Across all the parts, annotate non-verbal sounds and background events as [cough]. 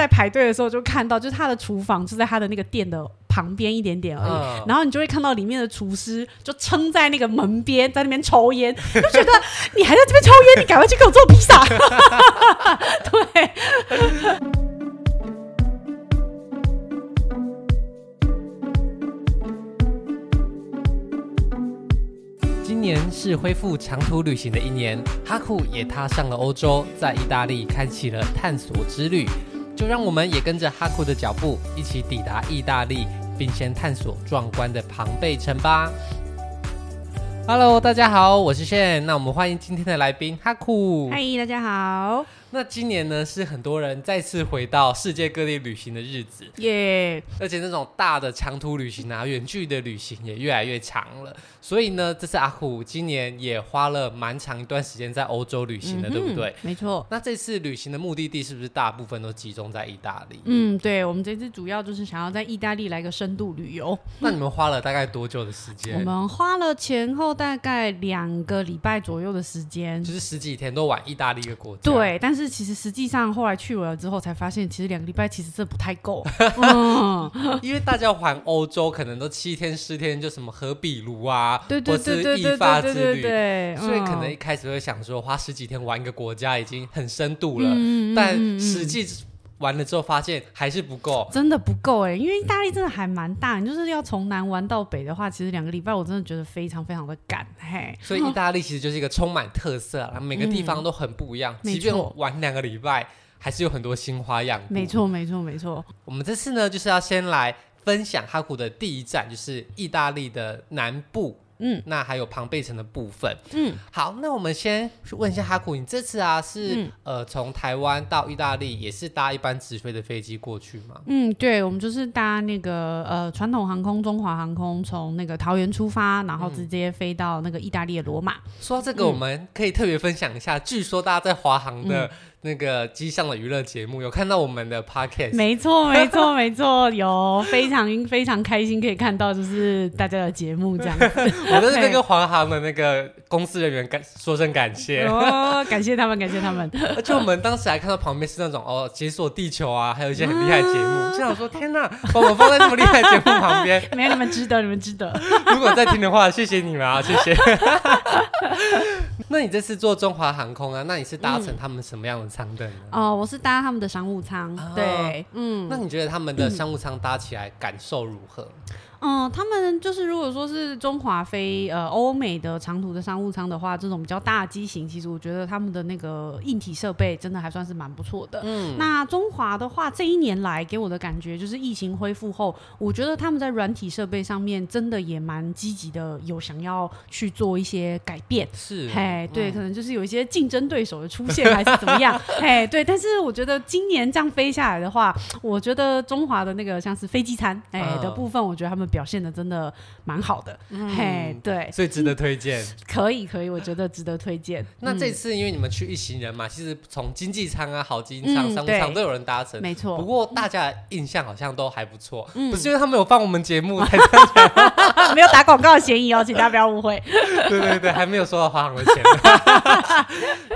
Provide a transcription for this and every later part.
在排队的时候就看到，就是他的厨房就在他的那个店的旁边一点点而已，嗯、然后你就会看到里面的厨师就撑在那个门边，在那边抽烟，[laughs] 就觉得你还在这边抽烟，你赶快去给我做披萨。[laughs] 对。今年是恢复长途旅行的一年，哈库也踏上了欧洲，在意大利开启了探索之旅。就让我们也跟着哈库的脚步，一起抵达意大利，并先探索壮观的庞贝城吧。Hello，大家好，我是炫。那我们欢迎今天的来宾哈库。嗨，大家好。那今年呢，是很多人再次回到世界各地旅行的日子，耶！而且那种大的长途旅行啊，远距的旅行也越来越长了。所以呢，这次阿虎今年也花了蛮长一段时间在欧洲旅行的，嗯、对不对？没错。那这次旅行的目的地是不是大部分都集中在意大利？嗯，对，我们这次主要就是想要在意大利来个深度旅游。那你们花了大概多久的时间？我们花了前后大概两个礼拜左右的时间，就是十几天都玩意大利一个国家。对，但是。是，其实实际上后来去了之后才发现，其实两个礼拜其实这不太够。[laughs] 嗯，因为大家环欧洲可能都七天十天，就什么荷比卢啊，对对对对意法之旅，对，所以可能一开始会想说，花十几天玩一个国家已经很深度了，嗯，但实际。完了之后发现还是不够，真的不够哎、欸！因为意大利真的还蛮大，你就是要从南玩到北的话，其实两个礼拜我真的觉得非常非常的赶嘿。所以意大利其实就是一个充满特色啊，每个地方都很不一样。嗯、即便玩两个礼拜，还是有很多新花样。没错，没错，没错。我们这次呢，就是要先来分享哈库的第一站，就是意大利的南部。嗯，那还有庞贝城的部分。嗯，好，那我们先问一下哈库，你这次啊是、嗯、呃从台湾到意大利也是搭一班直飞的飞机过去吗？嗯，对，我们就是搭那个呃传统航空中华航空，从那个桃园出发，然后直接飞到那个意大利的罗马。说到这个，我们可以特别分享一下，嗯、据说大家在华航的、嗯。那个机上的娱乐节目有看到我们的 podcast？没错，没错，没错，有非常非常开心可以看到就是大家的节目这样子。[laughs] 我在那个华航的那个公司人员感说声感谢 [laughs] 哦，感谢他们，感谢他们。而且我们当时还看到旁边是那种哦解锁地球啊，还有一些很厉害的节目，就想说天哪，把我放在这么厉害的节目旁边，[laughs] 没有你们值得，你们值得。如果在听的话，谢谢你们啊，谢谢。[laughs] 那你这次坐中华航空啊？那你是搭乘他们什么样的舱等呢？哦、呃，我是搭他们的商务舱。哦、对，嗯。那你觉得他们的商务舱搭起来感受如何？嗯、呃，他们就是如果说是中华飞呃欧美的长途的商务舱的话，这种比较大的机型，其实我觉得他们的那个硬体设备真的还算是蛮不错的。嗯，那中华的话，这一年来给我的感觉就是疫情恢复后，我觉得他们在软体设备上面真的也蛮积极的，有想要去做一些改变。是，嘿，对，嗯、可能就是有一些竞争对手的出现还是怎么样？[laughs] 嘿，对，但是我觉得今年这样飞下来的话，我觉得中华的那个像是飞机餐哎、呃、的部分，我觉得他们。表现的真的蛮好的，嗯、嘿，对，所以值得推荐。[laughs] 可以，可以，我觉得值得推荐。那这次因为你们去一行人嘛，其实从经济舱啊、好经济舱、商务舱都有人搭乘，没错。不过大家印象好像都还不错，嗯、不是因为他们有放我们节目 [laughs] 才 [laughs] 没有打广告的嫌疑哦，请大家不要误会。对对对，还没有收到华航的钱。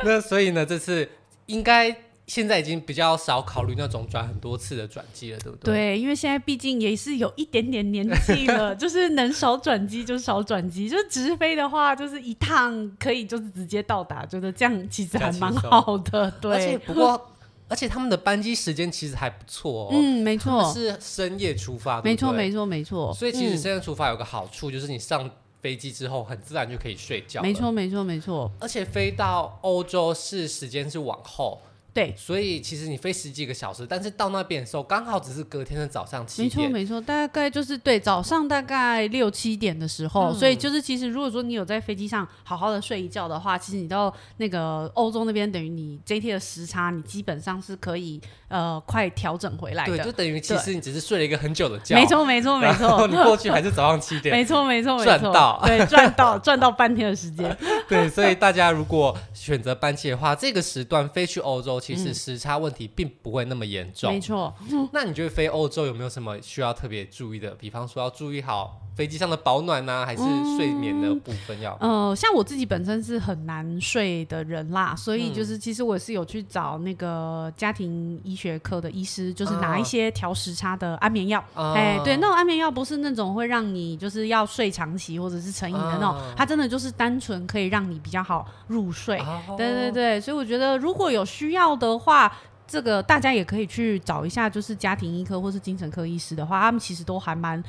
那所以呢，这次应该。现在已经比较少考虑那种转很多次的转机了，对不对？对，因为现在毕竟也是有一点点年纪了，[laughs] 就是能少转机就少转机，就是直飞的话，就是一趟可以就是直接到达，觉得这样其实还蛮好的。对，而且不过，而且他们的班机时间其实还不错哦。嗯，没错，是深夜出发，没错，没错，没错。所以其实深夜出发有个好处，就是你上飞机之后很自然就可以睡觉。没错，没错，没错。而且飞到欧洲是时间是往后。对，所以其实你飞十几个小时，但是到那边的时候刚好只是隔天的早上七点。没错没错，大概就是对早上大概六七点的时候，嗯、所以就是其实如果说你有在飞机上好好的睡一觉的话，其实你到那个欧洲那边，等于你这一天的时差，你基本上是可以呃快调整回来的。对，就等于其实你只是睡了一个很久的觉。没错没错没错，[laughs] 你过去还是早上七点。没错没错没错，赚到对赚到赚到半天的时间。[laughs] 对，所以大家如果选择班机的话，这个时段飞去欧洲，其实时差、嗯。问题并不会那么严重，没错。[laughs] 那你觉得飞欧洲有没有什么需要特别注意的？比方说要注意好飞机上的保暖啊，还是睡眠的部分要？嗯、呃，像我自己本身是很难睡的人啦，所以就是其实我是有去找那个家庭医学科的医师，就是拿一些调时差的安眠药。哎、啊，对，那种安眠药不是那种会让你就是要睡长期或者是成瘾的那种，啊、它真的就是单纯可以让你比较好入睡。啊、对对对，所以我觉得如果有需要的话。这个大家也可以去找一下，就是家庭医科或是精神科医师的话，他们其实都还蛮。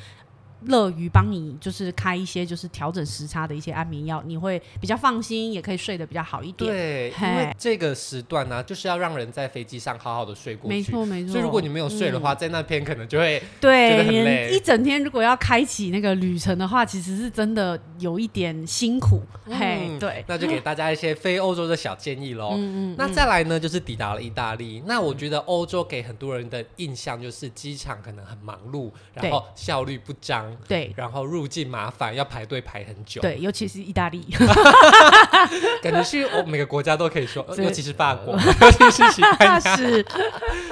乐于帮你就是开一些就是调整时差的一些安眠药，你会比较放心，也可以睡得比较好一点。对，因为这个时段呢、啊，就是要让人在飞机上好好的睡过去。没错没错。所以如果你没有睡的话，嗯、在那边可能就会对。一整天如果要开启那个旅程的话，其实是真的有一点辛苦。嗯、嘿，对。那就给大家一些非欧洲的小建议喽。嗯嗯。那再来呢，就是抵达了意大利。那我觉得欧洲给很多人的印象就是机场可能很忙碌，然后效率不彰。对。然后。入境麻烦，要排队排很久。对，尤其是意大利，[laughs] 感觉是我每个国家都可以说，[laughs] 尤其是法国，[laughs] 尤其是西班牙。是，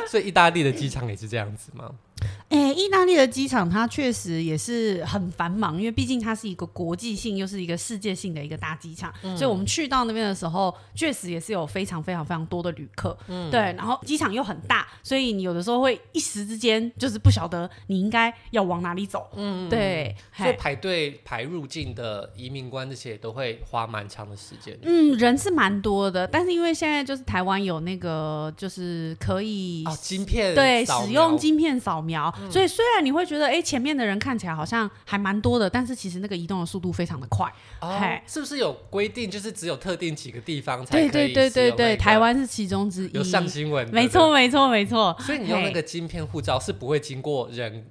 所以意大利的机场也是这样子吗？哎、欸，意大利的机场它确实也是很繁忙，因为毕竟它是一个国际性又是一个世界性的一个大机场，嗯、所以我们去到那边的时候，确实也是有非常非常非常多的旅客。嗯，对，然后机场又很大，所以你有的时候会一时之间就是不晓得你应该要往哪里走。嗯，对，所以排队排入境的移民官这些都会花蛮长的时间。嗯，人是蛮多的，但是因为现在就是台湾有那个就是可以哦，晶片对使用晶片扫描。所以虽然你会觉得，哎、欸，前面的人看起来好像还蛮多的，但是其实那个移动的速度非常的快。哦，是不是有规定，就是只有特定几个地方才可以？对对对对对，台湾是其中之一。有上新闻。没错没错没错。所以你用那个晶片护照是不会经过人，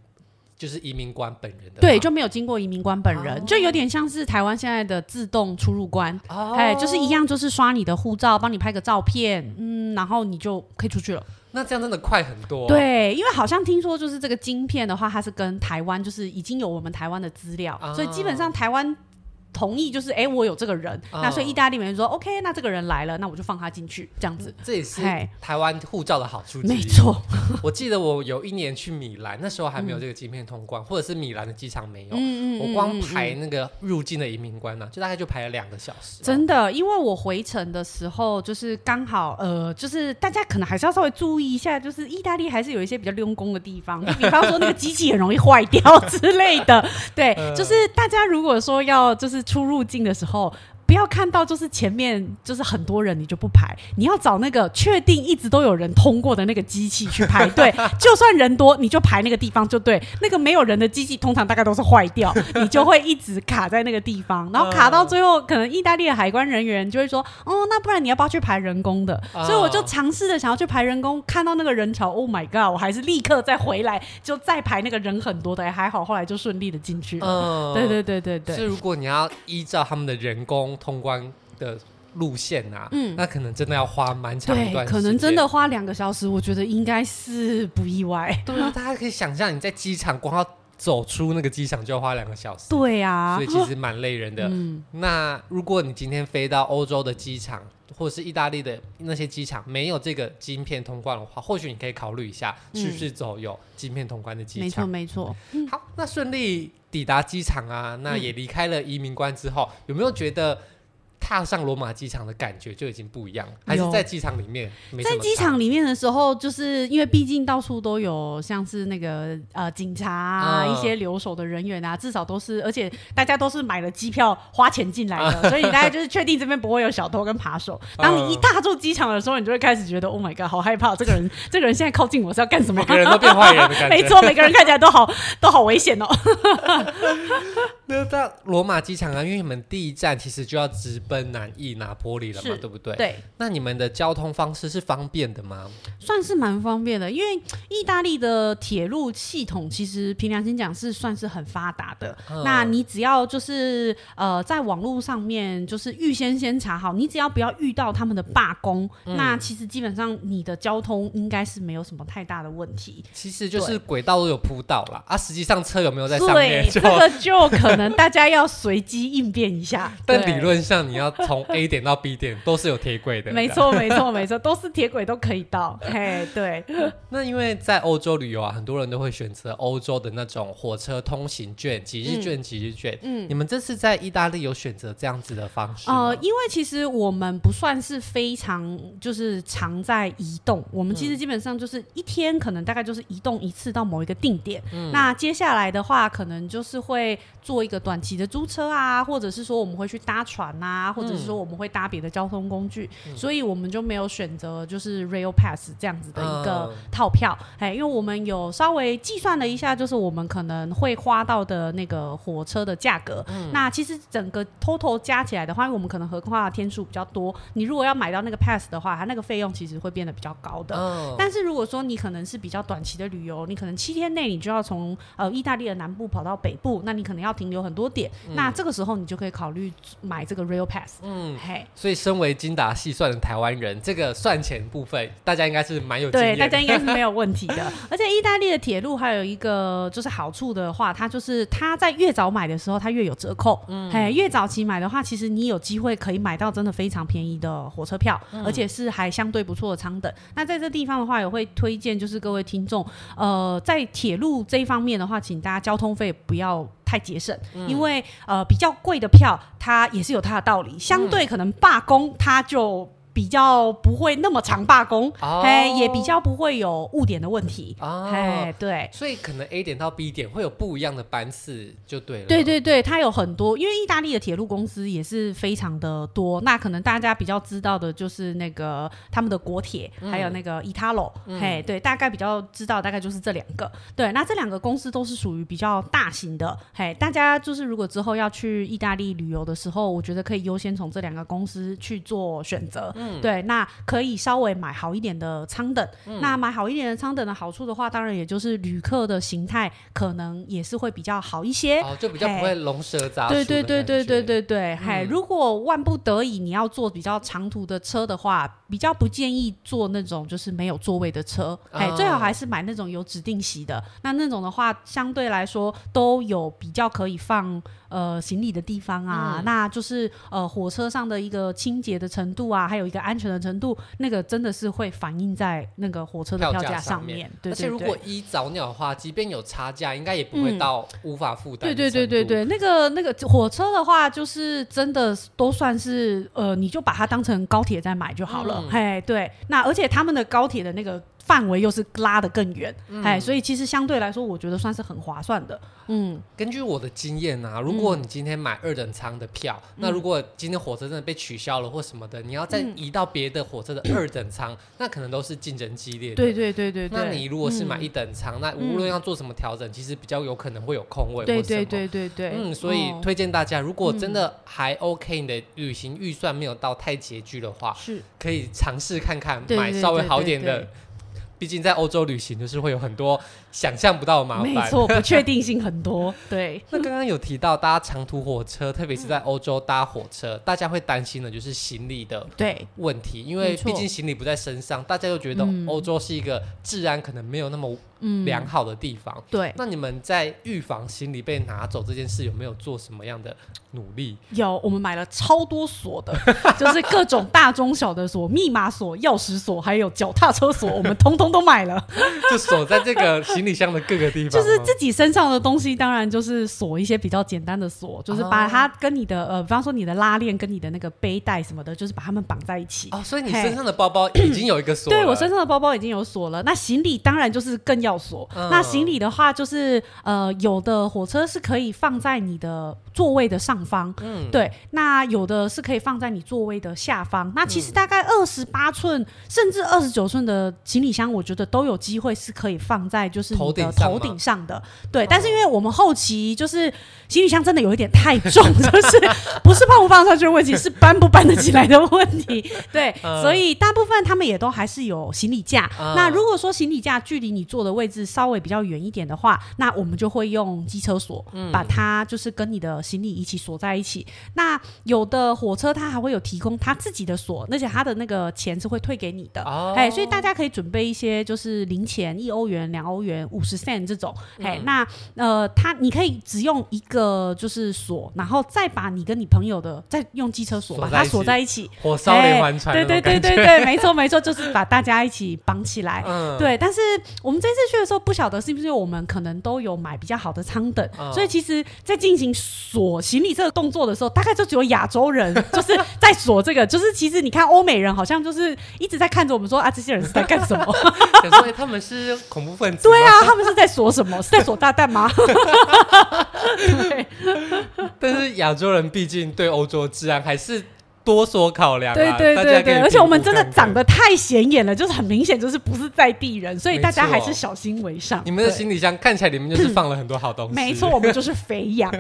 就是移民官本人的。对，就没有经过移民官本人，哦、就有点像是台湾现在的自动出入关。哦。哎，就是一样，就是刷你的护照，帮你拍个照片，嗯，然后你就可以出去了。那这样真的快很多。对，因为好像听说就是这个晶片的话，它是跟台湾就是已经有我们台湾的资料，啊、所以基本上台湾。同意就是哎、欸，我有这个人，哦、那所以意大利人说 OK，那这个人来了，那我就放他进去，这样子。这也是台湾护照的好处。没错，[laughs] 我记得我有一年去米兰，那时候还没有这个晶片通关，嗯、或者是米兰的机场没有。我光排那个入境的移民官呢、啊，就大概就排了两个小时。真的，因为我回程的时候就是刚好呃，就是大家可能还是要稍微注意一下，就是意大利还是有一些比较用功的地方，[laughs] 就比方说那个机器很容易坏掉之类的。对，呃、就是大家如果说要就是。出入境的时候。不要看到就是前面就是很多人，你就不排。你要找那个确定一直都有人通过的那个机器去排队。[laughs] 就算人多，你就排那个地方就对。那个没有人的机器，通常大概都是坏掉，你就会一直卡在那个地方。然后卡到最后，可能意大利的海关人员就会说：“哦，那不然你要不要去排人工的？”所以我就尝试着想要去排人工，看到那个人潮，Oh my god！我还是立刻再回来，就再排那个人很多的，还好后来就顺利的进去了。对对对对对。所以如果你要依照他们的人工。通关的路线啊，嗯，那可能真的要花蛮长一段时间，可能真的花两个小时，我觉得应该是不意外。对啊，大家可以想象，你在机场光要走出那个机场就要花两个小时，对啊，所以其实蛮累人的。嗯，那如果你今天飞到欧洲的机场，或者是意大利的那些机场没有这个晶片通关的话，或许你可以考虑一下，是不是走有晶片通关的机场？没错，没错。嗯，好，那顺利抵达机场啊，那也离开了移民关之后，有没有觉得？踏上罗马机场的感觉就已经不一样，还是在机场里面？在机场里面的时候，就是因为毕竟到处都有像是那个呃警察啊，嗯、一些留守的人员啊，至少都是，而且大家都是买了机票花钱进来的，嗯、所以大家就是确定这边不会有小偷跟扒手。嗯、当你一踏入机场的时候，你就会开始觉得、嗯、Oh my God，好害怕！这个人，[laughs] 这个人现在靠近我是要干什么？每个人都变坏人的感觉。[laughs] 没错，每个人看起来都好都好危险哦。那到罗马机场啊，因为你们第一站其实就要直奔南意拿坡里了嘛，对不对？对。那你们的交通方式是方便的吗？算是蛮方便的，因为意大利的铁路系统其实凭良心讲是算是很发达的。嗯、那你只要就是呃在网络上面就是预先先查好，你只要不要遇到他们的罢工，嗯、那其实基本上你的交通应该是没有什么太大的问题。其实就是轨道都有铺到了啊，实际上车有没有在上面？对，这个就可能大家要随机应变一下。[laughs] 但理论上你要从 A 点到 B 点都是有铁轨的，没错没错没错，都是铁轨都可以到。[laughs] 嘿，对。那因为在欧洲旅游啊，很多人都会选择欧洲的那种火车通行券，几日券、几日券。嗯，你们这次在意大利有选择这样子的方式？呃，因为其实我们不算是非常就是常在移动，我们其实基本上就是一天可能大概就是移动一次到某一个定点。嗯，那接下来的话，可能就是会做一个短期的租车啊，或者是说我们会去搭船啊，或者是说我们会搭别的交通工具，嗯，所以我们就没有选择就是 Rail Pass 这样子的一个套票。哎，因为我们有稍微计算了一下，就是我们可能会花到的那个火车的价格。嗯，那其实整个 total 加起来的话，因为我们可能合跨的天数比较多，你如果要买到那个 pass 的话，它那个费用其实会变得比较高的。嗯，但是如果说你可能是比较短期的旅游，你可能七天内你就要从呃意大利的南部跑到北部，那你可能要停留很多点，嗯，那这个时候你就可以考虑买这个 rail pass。嗯，嘿，所以身为精打细算的台湾人，这个算钱部分大家应该是蛮有。对，大家应该是没有问题的。[laughs] 而且意大利的铁路还有一个就是好处的话，它就是它在越早买的时候，它越有折扣。嗯，嘿，越早期买的话，其实你有机会可以买到真的非常便宜的火车票，嗯、而且是还相对不错的舱等。那在这地方的话，也会推荐就是各位听众，呃，在铁路这一方面的话，请大家交通费不要太节省，嗯、因为呃比较贵的票，它也是有它的道理。相对可能罢工，它就。比较不会那么常罢工，哦，嘿，也比较不会有误点的问题，哦，嘿，对，所以可能 A 点到 B 点会有不一样的班次，就对了。对对对，它有很多，因为意大利的铁路公司也是非常的多。那可能大家比较知道的就是那个他们的国铁，嗯，还有那个 Italo，嗯，嘿，对，大概比较知道大概就是这两个。对，那这两个公司都是属于比较大型的，嘿，大家就是如果之后要去意大利旅游的时候，我觉得可以优先从这两个公司去做选择。嗯，对，那可以稍微买好一点的舱等。嗯、那买好一点的舱等的好处的话，当然也就是旅客的形态可能也是会比较好一些，哦、就比较不会龙蛇杂。对对对对对对对，嗨、嗯，如果万不得已你要坐比较长途的车的话，比较不建议坐那种就是没有座位的车。哎、哦，最好还是买那种有指定席的。那那种的话，相对来说都有比较可以放。呃，行李的地方啊，嗯、那就是呃，火车上的一个清洁的程度啊，还有一个安全的程度，那个真的是会反映在那个火车的票价上面。对对对，而且如果一早鸟的话，即便有差价，应该也不会到无法负担、嗯。对对对对对，那个那个火车的话，就是真的都算是呃，你就把它当成高铁在买就好了。哎、嗯，对，那而且他们的高铁的那个。范围又是拉得更远，哎、嗯，所以其实相对来说，我觉得算是很划算的。嗯，根据我的经验啊，如果你今天买二等舱的票，嗯，那如果今天火车真的被取消了或什么的，你要再移到别的火车的二等舱，嗯，[coughs] 那可能都是竞争激烈的。对对对对，对。那你如果是买一等舱，嗯，那无论要做什么调整，其实比较有可能会有空位。对对对对对。嗯，所以推荐大家，如果真的还 OK，你的旅行预算没有到太拮据的话，是可以尝试看看买稍微好一点的。毕竟在欧洲旅行，就是会有很多想象不到的麻烦，没错，不确定性很多。[laughs] 对，那刚刚有提到搭长途火车，特别是在欧洲搭火车，大家会担心的就是行李的对问题，因为毕竟行李不在身上，大家又觉得欧洲是一个治安可能没有那么。嗯，良好的地方。对，那你们在预防行李被拿走这件事，有没有做什么样的努力？有，我们买了超多锁的，[laughs] 就是各种大中小的锁、密码锁、钥匙锁，还有脚踏车锁，我们通通都买了，[laughs] 就锁在这个行李箱的各个地方。就是自己身上的东西，当然就是锁一些比较简单的锁，就是把它跟你的呃，比方说你的拉链跟你的那个背带什么的，就是把它们绑在一起。哦，所以你身上的包包已经有一个锁。对，我身上的包包已经有锁了。那行李当然就是更要。锁、嗯，那行李的话，就是呃，有的火车是可以放在你的座位的上方，嗯，对，那有的是可以放在你座位的下方。那其实大概二十八寸甚至二十九寸的行李箱，我觉得都有机会是可以放在就是你的头顶上的。对，但是因为我们后期就是行李箱真的有一点太重，[laughs] 就是不是放不放上去的问题，是搬不搬得起来的问题。对，[laughs] 所以大部分他们也都还是有行李架。那如果说行李架距离你坐的位置稍微比较远一点的话，那我们就会用机车锁，把它就是跟你的。行李一起锁在一起。那有的火车它还会有提供它自己的锁，而且它的那个钱是会退给你的。哦，哎，所以大家可以准备一些就是零钱，一欧元、两欧元、五十 cent 这种。哎、嗯，那呃，它你可以只用一个就是锁，然后再把你跟你朋友的再用机车锁把它锁在一起。火烧连环船。对对对对对，没错没错，就是把大家一起绑起来。嗯，对。但是我们这次去的时候，不晓得是不是我们可能都有买比较好的舱等，嗯、所以其实，在进行锁行李这个动作的时候，大概就只有亚洲人 [laughs] 就是在锁这个。就是其实你看欧美人好像就是一直在看着我们说啊，这些人是在干什么？[laughs] 所以他们是恐怖分子？对啊，他们是在锁什么？是在锁炸弹吗？对。[laughs] 但是亚洲人毕竟对欧洲治安还是。多所考量，对对对对，而且我们真的长得太显眼了，就是很明显就是不是在地人，所以大家还是小心为上。你们的行李箱看起来里面就是放了很多好东西，没错，我们就是肥羊，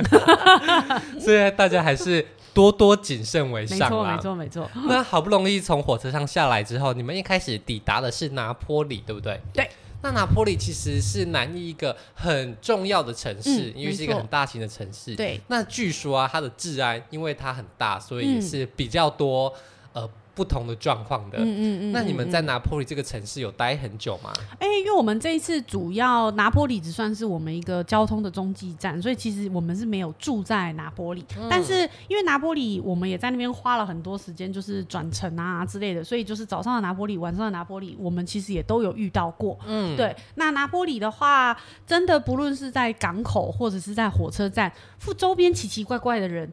[laughs] 所以大家还是多多谨慎为上。没错没错没错。那好不容易从火车上下来之后，你们一开始抵达的是拿坡里，对不对？对。那拿坡里其实是南意一个很重要的城市，嗯、因为是一个很大型的城市。对。那据说啊，它的治安，因为它很大，所以也是比较多、嗯、呃。不同的状况的，嗯嗯嗯。那你们在拿坡里这个城市有待很久吗？哎、欸，因为我们这一次主要拿坡里只算是我们一个交通的中继站，所以其实我们是没有住在拿坡里。嗯、但是因为拿坡里，我们也在那边花了很多时间，就是转乘啊之类的，所以就是早上的拿坡里，晚上的拿坡里，我们其实也都有遇到过。嗯，对。那拿坡里的话，真的不论是在港口或者是在火车站，附周边奇奇怪怪的人。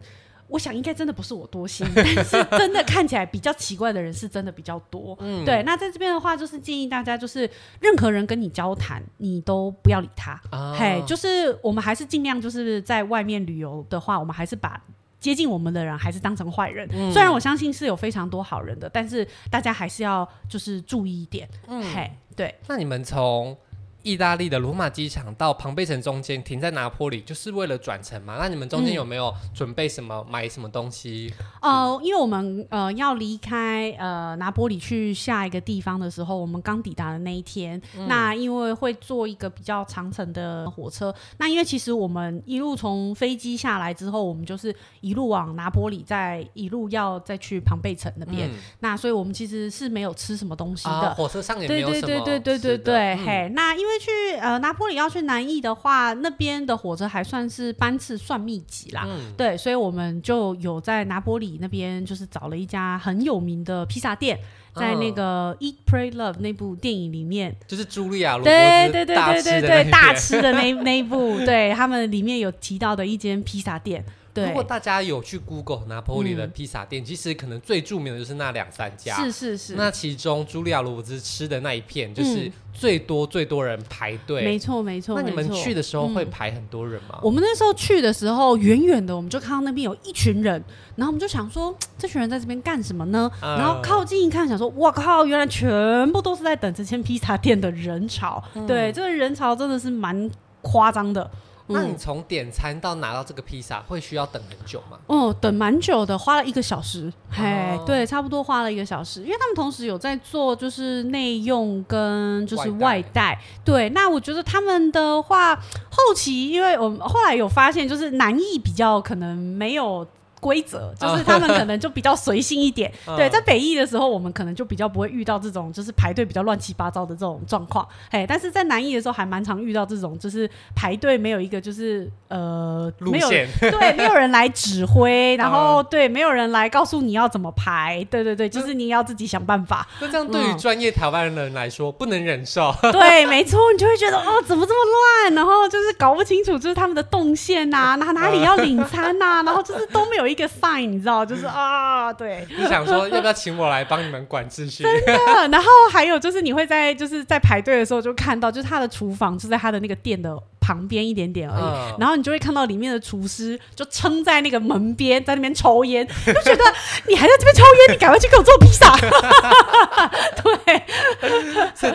我想应该真的不是我多心，但是真的看起来比较奇怪的人是真的比较多。嗯，对。那在这边的话，就是建议大家，就是任何人跟你交谈，你都不要理他。啊、嘿，就是我们还是尽量就是在外面旅游的话，我们还是把接近我们的人还是当成坏人。嗯、虽然我相信是有非常多好人的，但是大家还是要就是注意一点。嗯，嘿，对。那你们从。意大利的罗马机场到庞贝城中间停在拿坡里，就是为了转乘嘛？那你们中间有没有准备什么、嗯、买什么东西？呃，因为我们呃要离开呃拿坡里去下一个地方的时候，我们刚抵达的那一天，嗯、那因为会坐一个比较长程的火车，那因为其实我们一路从飞机下来之后，我们就是一路往拿坡里，再一路要再去庞贝城那边，嗯、那所以我们其实是没有吃什么东西的，啊、火车上也没有什么，对对对对对对对，嗯、嘿，那因为。因为去呃拿坡里要去南义的话，那边的火车还算是班次算密集啦，嗯、对，所以我们就有在拿坡里那边就是找了一家很有名的披萨店，在那个《Eat Pray Love》那部电影里面，就是茱莉亚罗对对对对对对大吃的那那一部，对他们里面有提到的一间披萨店。对如果大家有去 Google 拿坡里的披萨店，嗯、其实可能最著名的就是那两三家。是是是。那其中茱莉亚罗伯兹吃的那一片，就是最多最多人排队。没错没错。那你们去的时候会排很多人吗？嗯、我们那时候去的时候，远远的我们就看到那边有一群人，然后我们就想说，这群人在这边干什么呢？嗯、然后靠近一看，想说，哇靠，原来全部都是在等这间披萨店的人潮。嗯、对，这个人潮真的是蛮夸张的。那你从点餐到拿到这个披萨会需要等很久吗？哦，等蛮久的，花了一个小时。嘿，对，差不多花了一个小时，因为他们同时有在做就是内用跟就是外带。外对，那我觉得他们的话后期，因为我们后来有发现，就是南艺比较可能没有。规则就是他们可能就比较随性一点，[laughs] 对，在北艺的时候，我们可能就比较不会遇到这种就是排队比较乱七八糟的这种状况，哎，但是在南艺的时候还蛮常遇到这种，就是排队没有一个就是呃路线，对，没有人来指挥，然后对，没有人来告诉你要怎么排，对对对，就是你要自己想办法。那这样对于专业台湾人来说不能忍受，对，没错，你就会觉得哦，怎么这么乱，然后就是搞不清楚就是他们的动线呐，哪哪里要领餐呐，然后就是都没有。一个 sign，你知道，就是啊，对，你想说要不要请我来帮你们管秩序？真的。然后还有就是你会在就是在排队的时候就看到，就是他的厨房就在他的那个店的旁边一点点而已，嗯、然后你就会看到里面的厨师就撑在那个门边，在那边抽烟，就觉得你还在这边抽烟，你赶快去给我做披萨。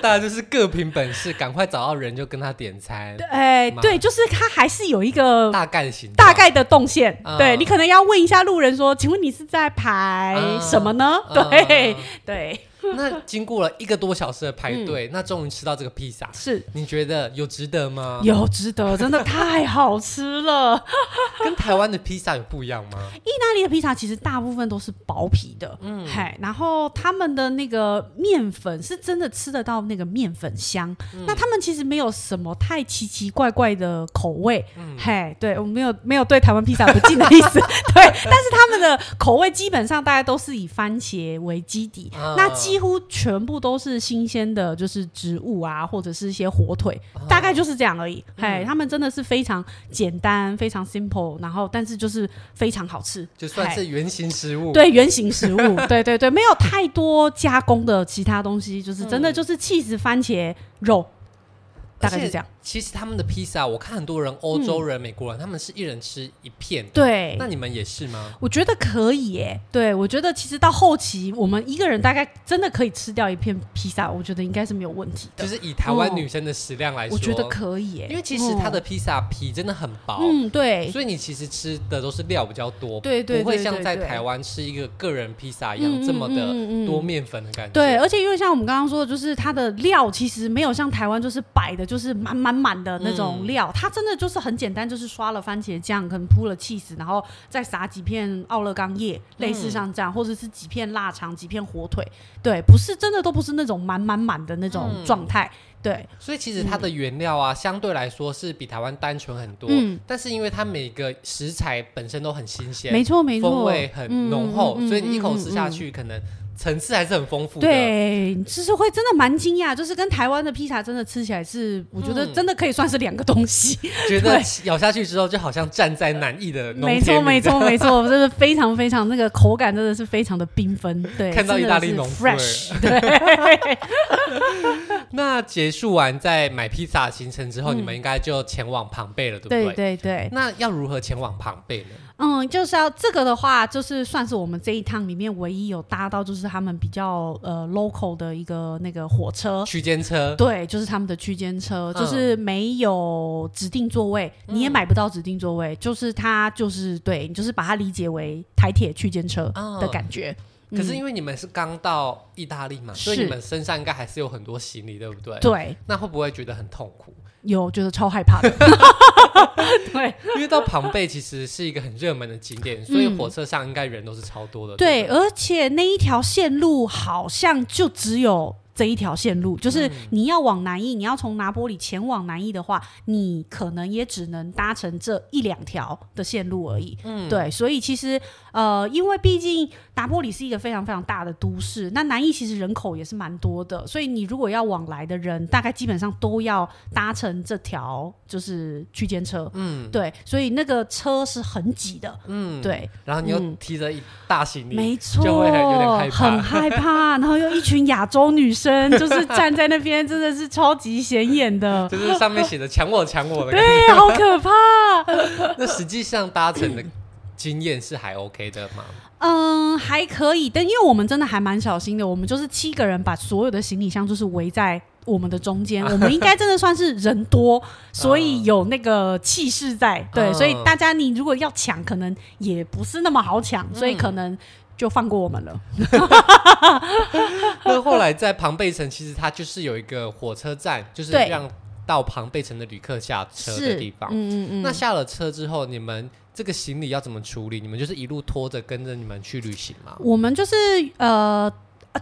大家就是各凭本事，赶快找到人就跟他点餐。哎，对，就是他还是有一个大概的行，大概的动线。嗯、对，你可能要问一下路人说，请问你是在排什么呢？嗯、对、嗯、对。[laughs] 那经过了一个多小时的排队，嗯、那终于吃到这个披萨，是。你觉得有值得吗？有值得，真的太好吃了。[laughs] 跟台湾的披萨有不一样吗？意大利的披萨其实大部分都是薄皮的，嗯，嘿，然后他们的那个面粉是真的吃得到那个面粉香。嗯、那他们其实没有什么太奇奇怪怪的口味，嗯、嘿，对我没有没有对台湾披萨不敬的意思，[laughs] 对，但是他们的口味基本上大家都是以番茄为基底，啊、那几乎全部都是新鲜的，就是植物啊，或者是一些火腿，啊、大概就是这样而已。嘿，嗯、他们真的是非常简单，非常 simple，然后但是就是非常好吃，就算是原型食物。对，原型食物，[laughs] 对对对，没有太多加工的其他东西，就是真的就是气死番茄肉。大概是这样。其实他们的披萨，我看很多人，欧洲人、美国人，他们是一人吃一片。对，那你们也是吗？我觉得可以耶。对，我觉得其实到后期，我们一个人大概真的可以吃掉一片披萨，我觉得应该是没有问题的。就是以台湾女生的食量来说，我觉得可以耶。因为其实它的披萨皮真的很薄，嗯，对。所以你其实吃的都是料比较多，对对，不会像在台湾吃一个个人披萨一样这么的多面粉的感觉。对，而且因为像我们刚刚说的，就是它的料其实没有像台湾就是摆的，就是满满满的那种。料，它真的就是很简单，就是刷了番茄酱，可能铺了起司，然后再撒几片奥勒冈叶，类似像这样，或者是几片腊肠、几片火腿，对，不是真的都不是那种满满满的那种状态，对。所以其实它的原料啊，相对来说是比台湾单纯很多，嗯，但是因为它每个食材本身都很新鲜，没错没错，风味很浓厚，所以你一口吃下去可能。层次还是很丰富的，对，就是会真的蛮惊讶，就是跟台湾的披萨真的吃起来是，我觉得真的可以算是两个东西。[laughs] 嗯、觉得咬下去之后，就好像站在南艺的。没错，没错，没错，真的非常非常那个口感，真的是非常的缤纷。对，看到意大利农夫。[laughs] 对。[laughs] 那结束完在买披萨行程之后，嗯、你们应该就前往庞贝了，对不对？对对对。那要如何前往庞贝呢？嗯，就是要这个的话，就是算是我们这一趟里面唯一有搭到，就是他们比较呃 local 的一个那个火车区间车。对，就是他们的区间车，嗯、就是没有指定座位，你也买不到指定座位，嗯、就是它就是对，你就是把它理解为台铁区间车的感觉。嗯、可是因为你们是刚到意大利嘛，是所以你们身上应该还是有很多行李，对不对？对。那会不会觉得很痛苦？有，觉得超害怕的。[laughs] 对，因为到庞贝其实是一个很热门的景点，所以火车上应该人都是超多的。对，而且那一条线路好像就只有。这一条线路，就是你要往南义，嗯、你要从拿坡里前往南翼的话，你可能也只能搭乘这一两条的线路而已。嗯，对，所以其实呃，因为毕竟拿坡里是一个非常非常大的都市，那南翼其实人口也是蛮多的，所以你如果要往来的人，大概基本上都要搭乘这条就是区间车。嗯，对，所以那个车是很挤的。嗯，对，然后你又提着一大行李，没错，就会很有点害怕，很害怕，然后又一群亚洲女生。就是站在那边，真的是超级显眼的。[laughs] 就是上面写着“抢我，抢我”的，对，好可怕。[laughs] 那实际上搭乘的经验是还 OK 的吗？嗯，还可以，但因为我们真的还蛮小心的，我们就是七个人把所有的行李箱就是围在我们的中间，我们应该真的算是人多，所以有那个气势在。对，所以大家你如果要抢，可能也不是那么好抢，所以可能。就放过我们了。[laughs] 那后来在庞贝城，其实它就是有一个火车站，就是让到庞贝城的旅客下车的地方。嗯嗯嗯。那下了车之后，你们这个行李要怎么处理？你们就是一路拖着跟着你们去旅行吗？我们就是呃。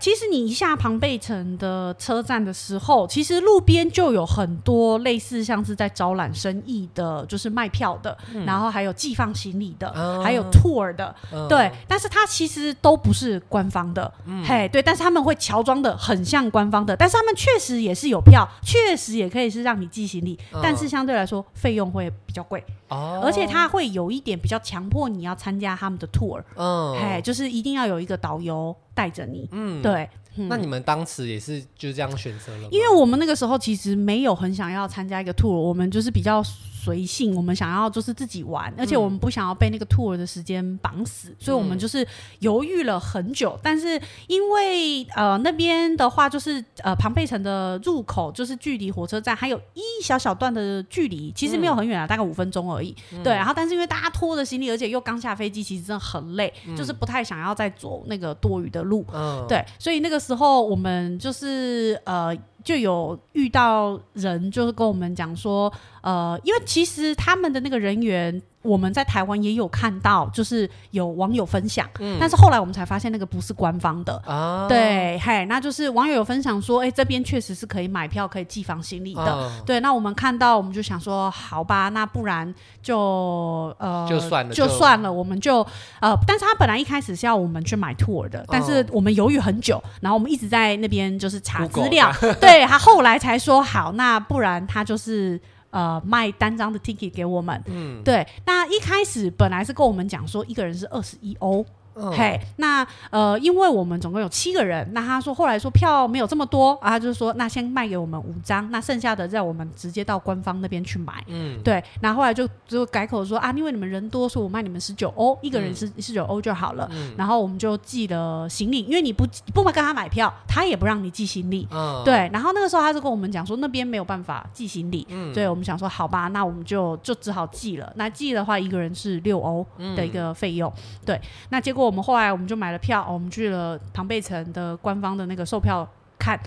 其实你一下庞贝城的车站的时候，其实路边就有很多类似像是在招揽生意的，就是卖票的，嗯、然后还有寄放行李的，嗯、还有 tour 的，嗯、对。但是它其实都不是官方的，嗯、嘿，对。但是他们会乔装的很像官方的，但是他们确实也是有票，确实也可以是让你寄行李，嗯、但是相对来说费用会比较贵，哦、而且他会有一点比较强迫你要参加他们的 tour，嗯，哎，就是一定要有一个导游。带着你，嗯，对，嗯、那你们当时也是就这样选择了吗？因为我们那个时候其实没有很想要参加一个 tour，我们就是比较随性，我们想要就是自己玩，而且我们不想要被那个 tour 的时间绑死，嗯、所以我们就是犹豫了很久。但是因为呃那边的话，就是呃庞贝城的入口就是距离火车站还有一小小段的距离，其实没有很远啊，嗯、大概五分钟而已。嗯、对，然后但是因为大家拖着行李，而且又刚下飞机，其实真的很累，嗯、就是不太想要再走那个多余的路。嗯，对，所以那个时候我们就是呃。就有遇到人，就是跟我们讲说，呃，因为其实他们的那个人员。我们在台湾也有看到，就是有网友分享，嗯、但是后来我们才发现那个不是官方的，啊、对，嘿，那就是网友有分享说，哎，这边确实是可以买票可以寄房行李的，啊、对，那我们看到我们就想说，好吧，那不然就呃就算了，就算了，我们就呃，但是他本来一开始是要我们去买 tour 的，但是我们犹豫很久，然后我们一直在那边就是查资料，对，他后来才说好，那不然他就是。呃，卖单张的 ticket 给我们，嗯，对。那一开始本来是跟我们讲说，一个人是二十一欧。嘿那呃，因为我们总共有七个人，那他说后来说票没有这么多啊，他就是说那先卖给我们五张，那剩下的在我们直接到官方那边去买。嗯，对，然后，后来就就改口说啊，因为你们人多，所以我卖你们十九欧，一个人是十九欧就好了。嗯，然后我们就寄了行李，因为你不不跟他买票，他也不让你寄行李。嗯，对。然后那个时候他就跟我们讲说那边没有办法寄行李，嗯，对，我们想说好吧，那我们就就只好寄了。那寄的话，一个人是六欧的一个费用。嗯，对，那结果。我们后来我们就买了票，我们去了庞贝城的官方的那个售票看，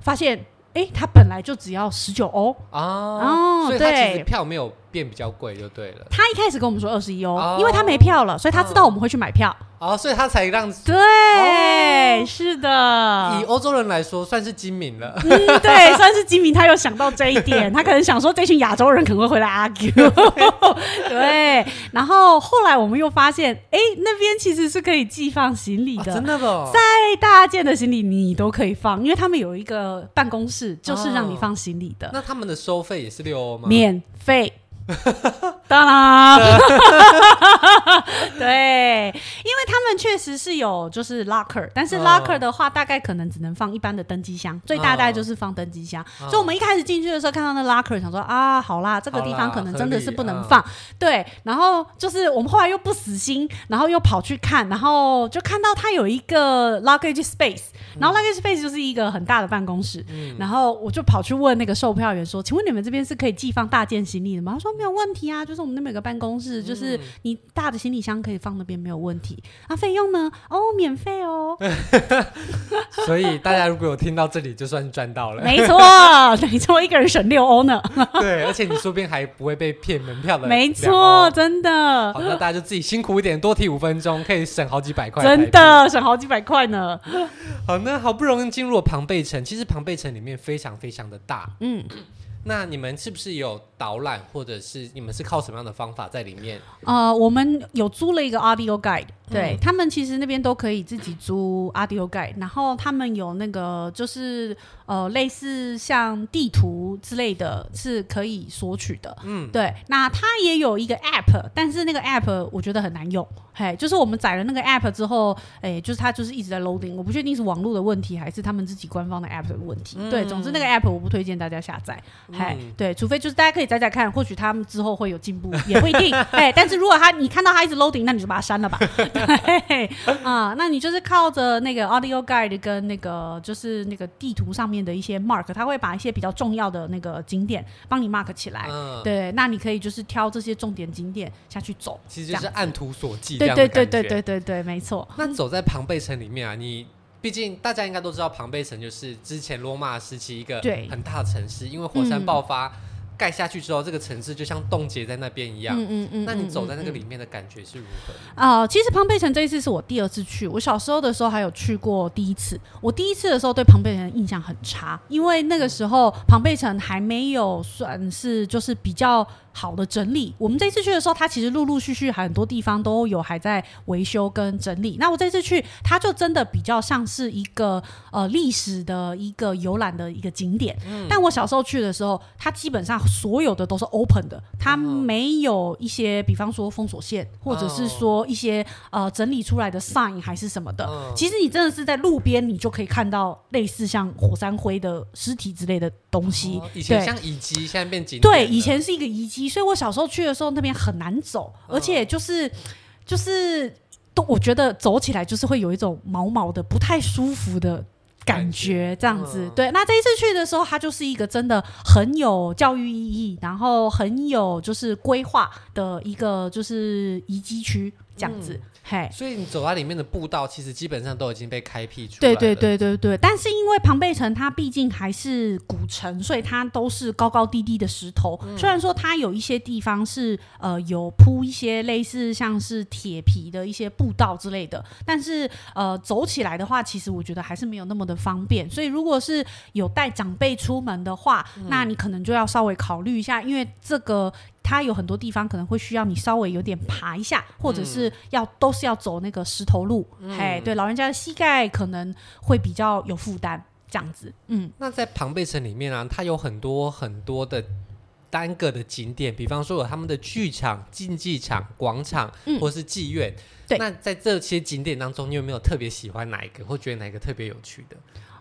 发现哎，它本来就只要十九欧啊，哦，所以它其实票没有变比较贵就对了。他一开始跟我们说二十一欧，哦，因为他没票了，所以他知道我们会去买票。哦，所以他才让对，哦、是的。以欧洲人来说，算是精明了。嗯，对，[laughs] 算是精明。他有想到这一点，[laughs] 他可能想说，这群亚洲人可能会回来 argue。[laughs] 对。然后后来我们又发现，哎，那边其实是可以寄放行李的，哦、真的哦。再大件的行李你都可以放，因为他们有一个办公室，就是让你放行李的。哦、那他们的收费也是六欧吗？免费。[laughs] 当然，[laughs] 对，因为他们确实是有就是 locker，但是 locker 的话大概可能只能放一般的登机箱，最大概就是放登机箱。所以我们一开始进去的时候看到那 locker，想说啊，好啦，这个地方可能真的是不能放。对，然后就是我们后来又不死心，然后又跑去看，然后就看到它有一个 luggage space，然后 luggage space 就是一个很大的办公室，然后我就跑去问那个售票员说，请问你们这边是可以寄放大件行李的吗？他说没有问题啊，就是我们那边有个办公室，就是你大的行李箱可以放那边没有问题。啊，费用呢？哦，免费哦。[laughs] 所以大家如果有听到这里，就算是赚到了。没错，[laughs] 没错，一个人省六欧呢。对，而且你说不定还不会被骗门票的。没错，真的。好，那大家就自己辛苦一点，多提五分钟，可以省好几百块。真的省好几百块呢。好，那好不容易进入了庞贝城，其实庞贝城里面非常非常的大。嗯。那你们是不是有导览，或者是你们是靠什么样的方法在里面？呃，我们有租了一个 audio guide，对、嗯、他们其实那边都可以自己租 audio guide，然后他们有那个就是呃类似像地图之类的，是可以索取的。嗯，对。那它也有一个 app，但是那个 app 我觉得很难用。嘿，就是我们载了那个 app 之后，哎、欸，就是它就是一直在 loading，我不确定是网络的问题还是他们自己官方的 app 的问题。嗯、对，总之那个 app 我不推荐大家下载。嘿，嗯、对，除非就是大家可以载载看，或许他们之后会有进步，也不一定。[laughs] 哎，但是如果他你看到他一直 loading，那你就把它删了吧。[laughs] 对，啊，那你就是靠着那个 audio guide 跟那个就是那个地图上面的一些 mark，他会把一些比较重要的那个景点帮你 mark 起来。嗯、对，那你可以就是挑这些重点景点下去走，其实就是按图索骥。对对对对对对对，没错。那走在庞贝城里面啊，你毕竟大家应该都知道，庞贝城就是之前罗马时期一个很大的城市，因为火山爆发。嗯盖下去之后，这个城市就像冻结在那边一样。嗯嗯嗯。那你走在那个里面的感觉是如何？啊、呃，其实庞贝城这一次是我第二次去。我小时候的时候还有去过第一次。我第一次的时候对庞贝城的印象很差，因为那个时候庞贝城还没有算是就是比较好的整理。我们这次去的时候，它其实陆陆续续很多地方都有还在维修跟整理。那我这次去，它就真的比较像是一个呃历史的一个游览的一个景点。嗯。但我小时候去的时候，它基本上。所有的都是 open 的，它没有一些，比方说封锁线，或者是说一些呃整理出来的 sign 还是什么的。其实你真的是在路边，你就可以看到类似像火山灰的尸体之类的东西。以前像遗迹，现在变景。对，以前是一个遗迹，基，所以我小时候去的时候那边很难走，而且就是就是都我觉得走起来就是会有一种毛毛的不太舒服的。感觉这样子，嗯、对。那这一次去的时候，它就是一个真的很有教育意义，然后很有就是规划的一个就是遗迹区这样子。嗯嘿，所以你走在里面的步道，其实基本上都已经被开辟出来。对对对对对，但是因为庞贝城它毕竟还是古城，所以它都是高高低低的石头。嗯、虽然说它有一些地方是呃有铺一些类似像是铁皮的一些步道之类的，但是呃走起来的话，其实我觉得还是没有那么的方便。所以如果是有带长辈出门的话，嗯、那你可能就要稍微考虑一下，因为这个。它有很多地方可能会需要你稍微有点爬一下，或者是要都是要走那个石头路，嗯、对，老人家的膝盖可能会比较有负担，这样子。嗯，那在庞贝城里面啊，它有很多很多的单个的景点，比方说有他们的剧场、竞技场、广场，嗯、或是妓院。对，那在这些景点当中，你有没有特别喜欢哪一个，或觉得哪一个特别有趣的？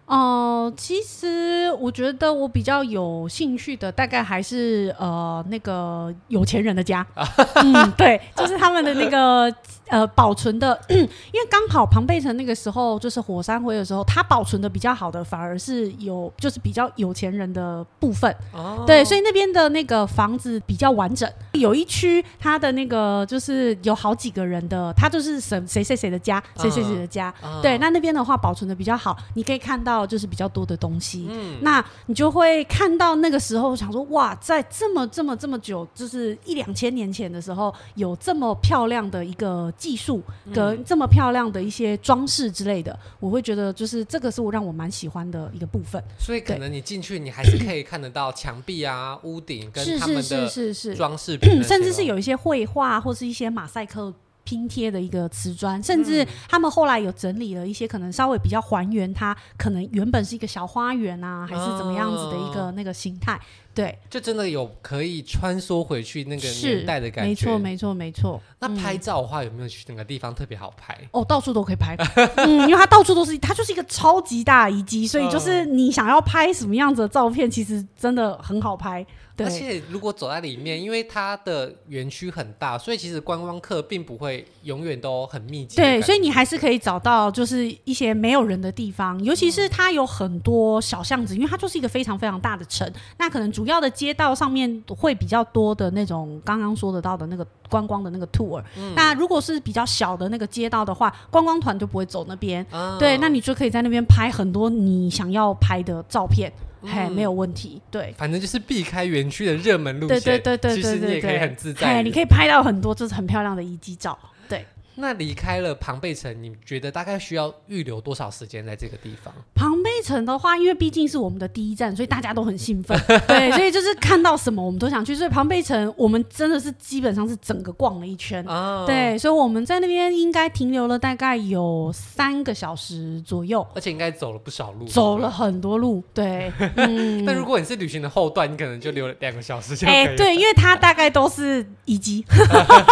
哦、呃，其实我觉得我比较有兴趣的，大概还是呃那个有钱人的家，[laughs] 嗯，对，就是他们的那个。呃，保存的，[clears throat] 因为刚好庞贝城那个时候就是火山灰的时候，它保存的比较好的，反而是有就是比较有钱人的部分。哦，对，所以那边的那个房子比较完整。有一区，它的那个就是有好几个人的，它就是谁谁谁谁的家，谁谁谁的家。哦、对，那那边的话保存的比较好，你可以看到就是比较多的东西。嗯，那你就会看到那个时候想说，哇，在这么这么这么久，就是一两千年前的时候，有这么漂亮的一个。技术跟这么漂亮的一些装饰之类的，嗯、我会觉得就是这个是我让我蛮喜欢的一个部分。所以可能你进去，你还是可以看得到墙壁啊、屋顶跟他们的是是是。装饰品，[clears throat] 甚至是有一些绘画或是一些马赛克拼贴的一个瓷砖，甚至他们后来有整理了一些可能稍微比较还原它可能原本是一个小花园啊，还是怎么样子的一个那个形态。对，就真的有可以穿梭回去那个年代的感觉。没错，没错，没错。那拍照的话，有没有去哪个地方特别好拍？哦，到处都可以拍。嗯，因为它到处都是，它就是一个超级大遗迹，所以就是你想要拍什么样子的照片，其实真的很好拍。对。而且如果走在里面，因为它的园区很大，所以其实观光客并不会永远都很密集。对，所以你还是可以找到就是一些没有人的地方，尤其是它有很多小巷子，因为它就是一个非常非常大的城，那可能主。主要的街道上面会比较多的那种刚刚说得到的那个观光的那个 tour，嗯、那如果是比较小的那个街道的话，观光团就不会走那边。哦、对，那你就可以在那边拍很多你想要拍的照片，嗯、嘿，没有问题。对，反正就是避开园区的热门路线。对对对对对对，其实你也可以很自在。嘿，你可以拍到很多就是很漂亮的遗迹照。对。那离开了庞贝城，你觉得大概需要预留多少时间在这个地方？庞贝城的话，因为毕竟是我们的第一站，所以大家都很兴奋，[laughs] 对，所以就是看到什么我们都想去。所以庞贝城我们真的是基本上是整个逛了一圈，哦、对，所以我们在那边应该停留了大概有三个小时左右，而且应该走了不少路，走了很多路，对。[laughs] 嗯、但如果你是旅行的后段，你可能就留了两个小时就可以了。哎，对，因为它大概都是遗迹，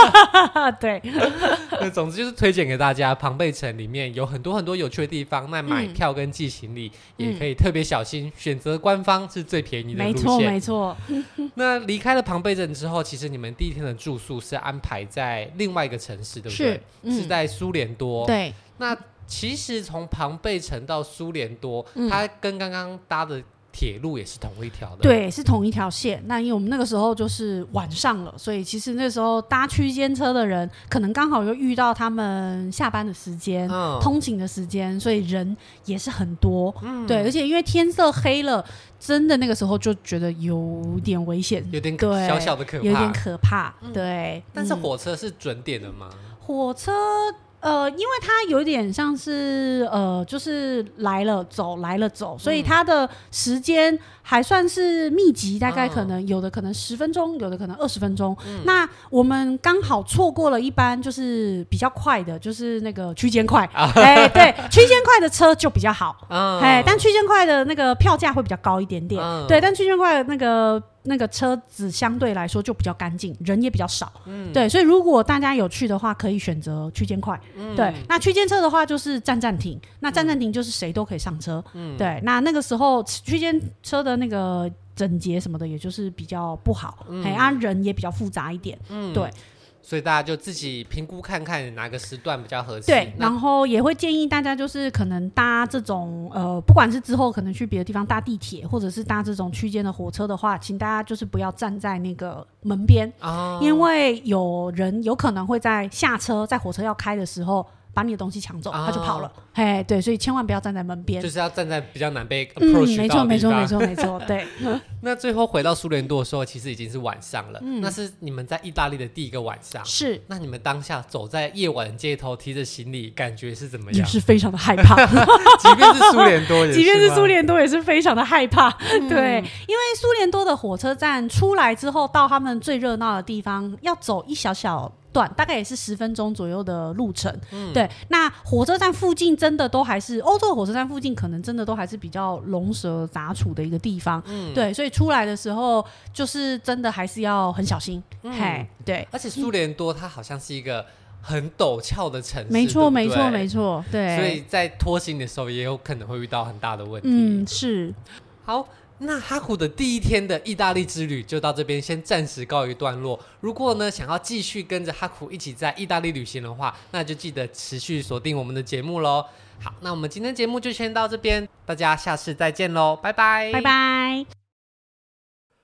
[laughs] 对。总之就是推荐给大家，庞贝城里面有很多很多有趣的地方。那买票跟寄行李也可以特别小心，选择官方是最便宜的路线。没错，没错。那离开了庞贝镇之后，其实你们第一天的住宿是安排在另外一个城市，对不对？是，嗯、是在苏联多。对。那其实从庞贝城到苏联多，它跟刚刚搭的。铁路也是同一条的，对，是同一条线。那因为我们那个时候就是晚上了，所以其实那时候搭区间车的人，可能刚好又遇到他们下班的时间、嗯、通勤的时间，所以人也是很多。嗯，对，而且因为天色黑了，真的那个时候就觉得有点危险，有点小小的可怕，有点可怕。对，但是火车是准点的吗？火车。呃，因为它有点像是呃，就是来了走，来了走，所以它的时间还算是密集，大概可能有的可能十分钟，有的可能二十分钟。嗯、那我们刚好错过了一班就是比较快的，就是那个区间快。[laughs] 哎，对，区间快的车就比较好。[laughs] 哎，但区间快的那个票价会比较高一点点。对，但区间快的那个。那个车子相对来说就比较干净，人也比较少，嗯，对，所以如果大家有去的话，可以选择区间快，嗯，对，那区间车的话就是站站停，那站站停就是谁都可以上车，嗯，对，那那个时候区间车的那个整洁什么的，也就是比较不好。哎、嗯，啊，人也比较复杂一点。嗯，对。所以大家就自己评估看看哪个时段比较合适。对，然后也会建议大家就是可能搭这种呃，不管是之后可能去别的地方搭地铁，或者是搭这种区间的火车的话，请大家就是不要站在那个门边，哦，因为有人有可能会在下车，在火车要开的时候。把你的东西抢走，他就跑了。哎、哦，对，所以千万不要站在门边，就是要站在比较难被 approach 嗯，没错，没错，没错，没错。对。[laughs] 那最后回到苏联多的时候，其实已经是晚上了。嗯。那是你们在意大利的第一个晚上。是。那你们当下走在夜晚街头，提着行李，感觉是怎么样？也是非常的害怕。[laughs] 即便是苏联多，即便是苏联多，也是非常的害怕。嗯、对，因为苏联多的火车站出来之后，到他们最热闹的地方，要走一小小。段大概也是十分钟左右的路程，嗯，对。那火车站附近真的都还是欧洲的火车站附近，可能真的都还是比较龙蛇杂处的一个地方，嗯，对。所以出来的时候，就是真的还是要很小心，嗯、嘿，对。而且苏联多它好像是一个很陡峭的城市，没错，没错，没错，对。所以在拖行的时候，也有可能会遇到很大的问题，嗯，是。好。那哈库的第一天的意大利之旅就到这边，先暂时告一段落。如果呢，想要继续跟着哈库一起在意大利旅行的话，那就记得持续锁定我们的节目喽。好，那我们今天节目就先到这边，大家下次再见喽，拜拜，拜拜。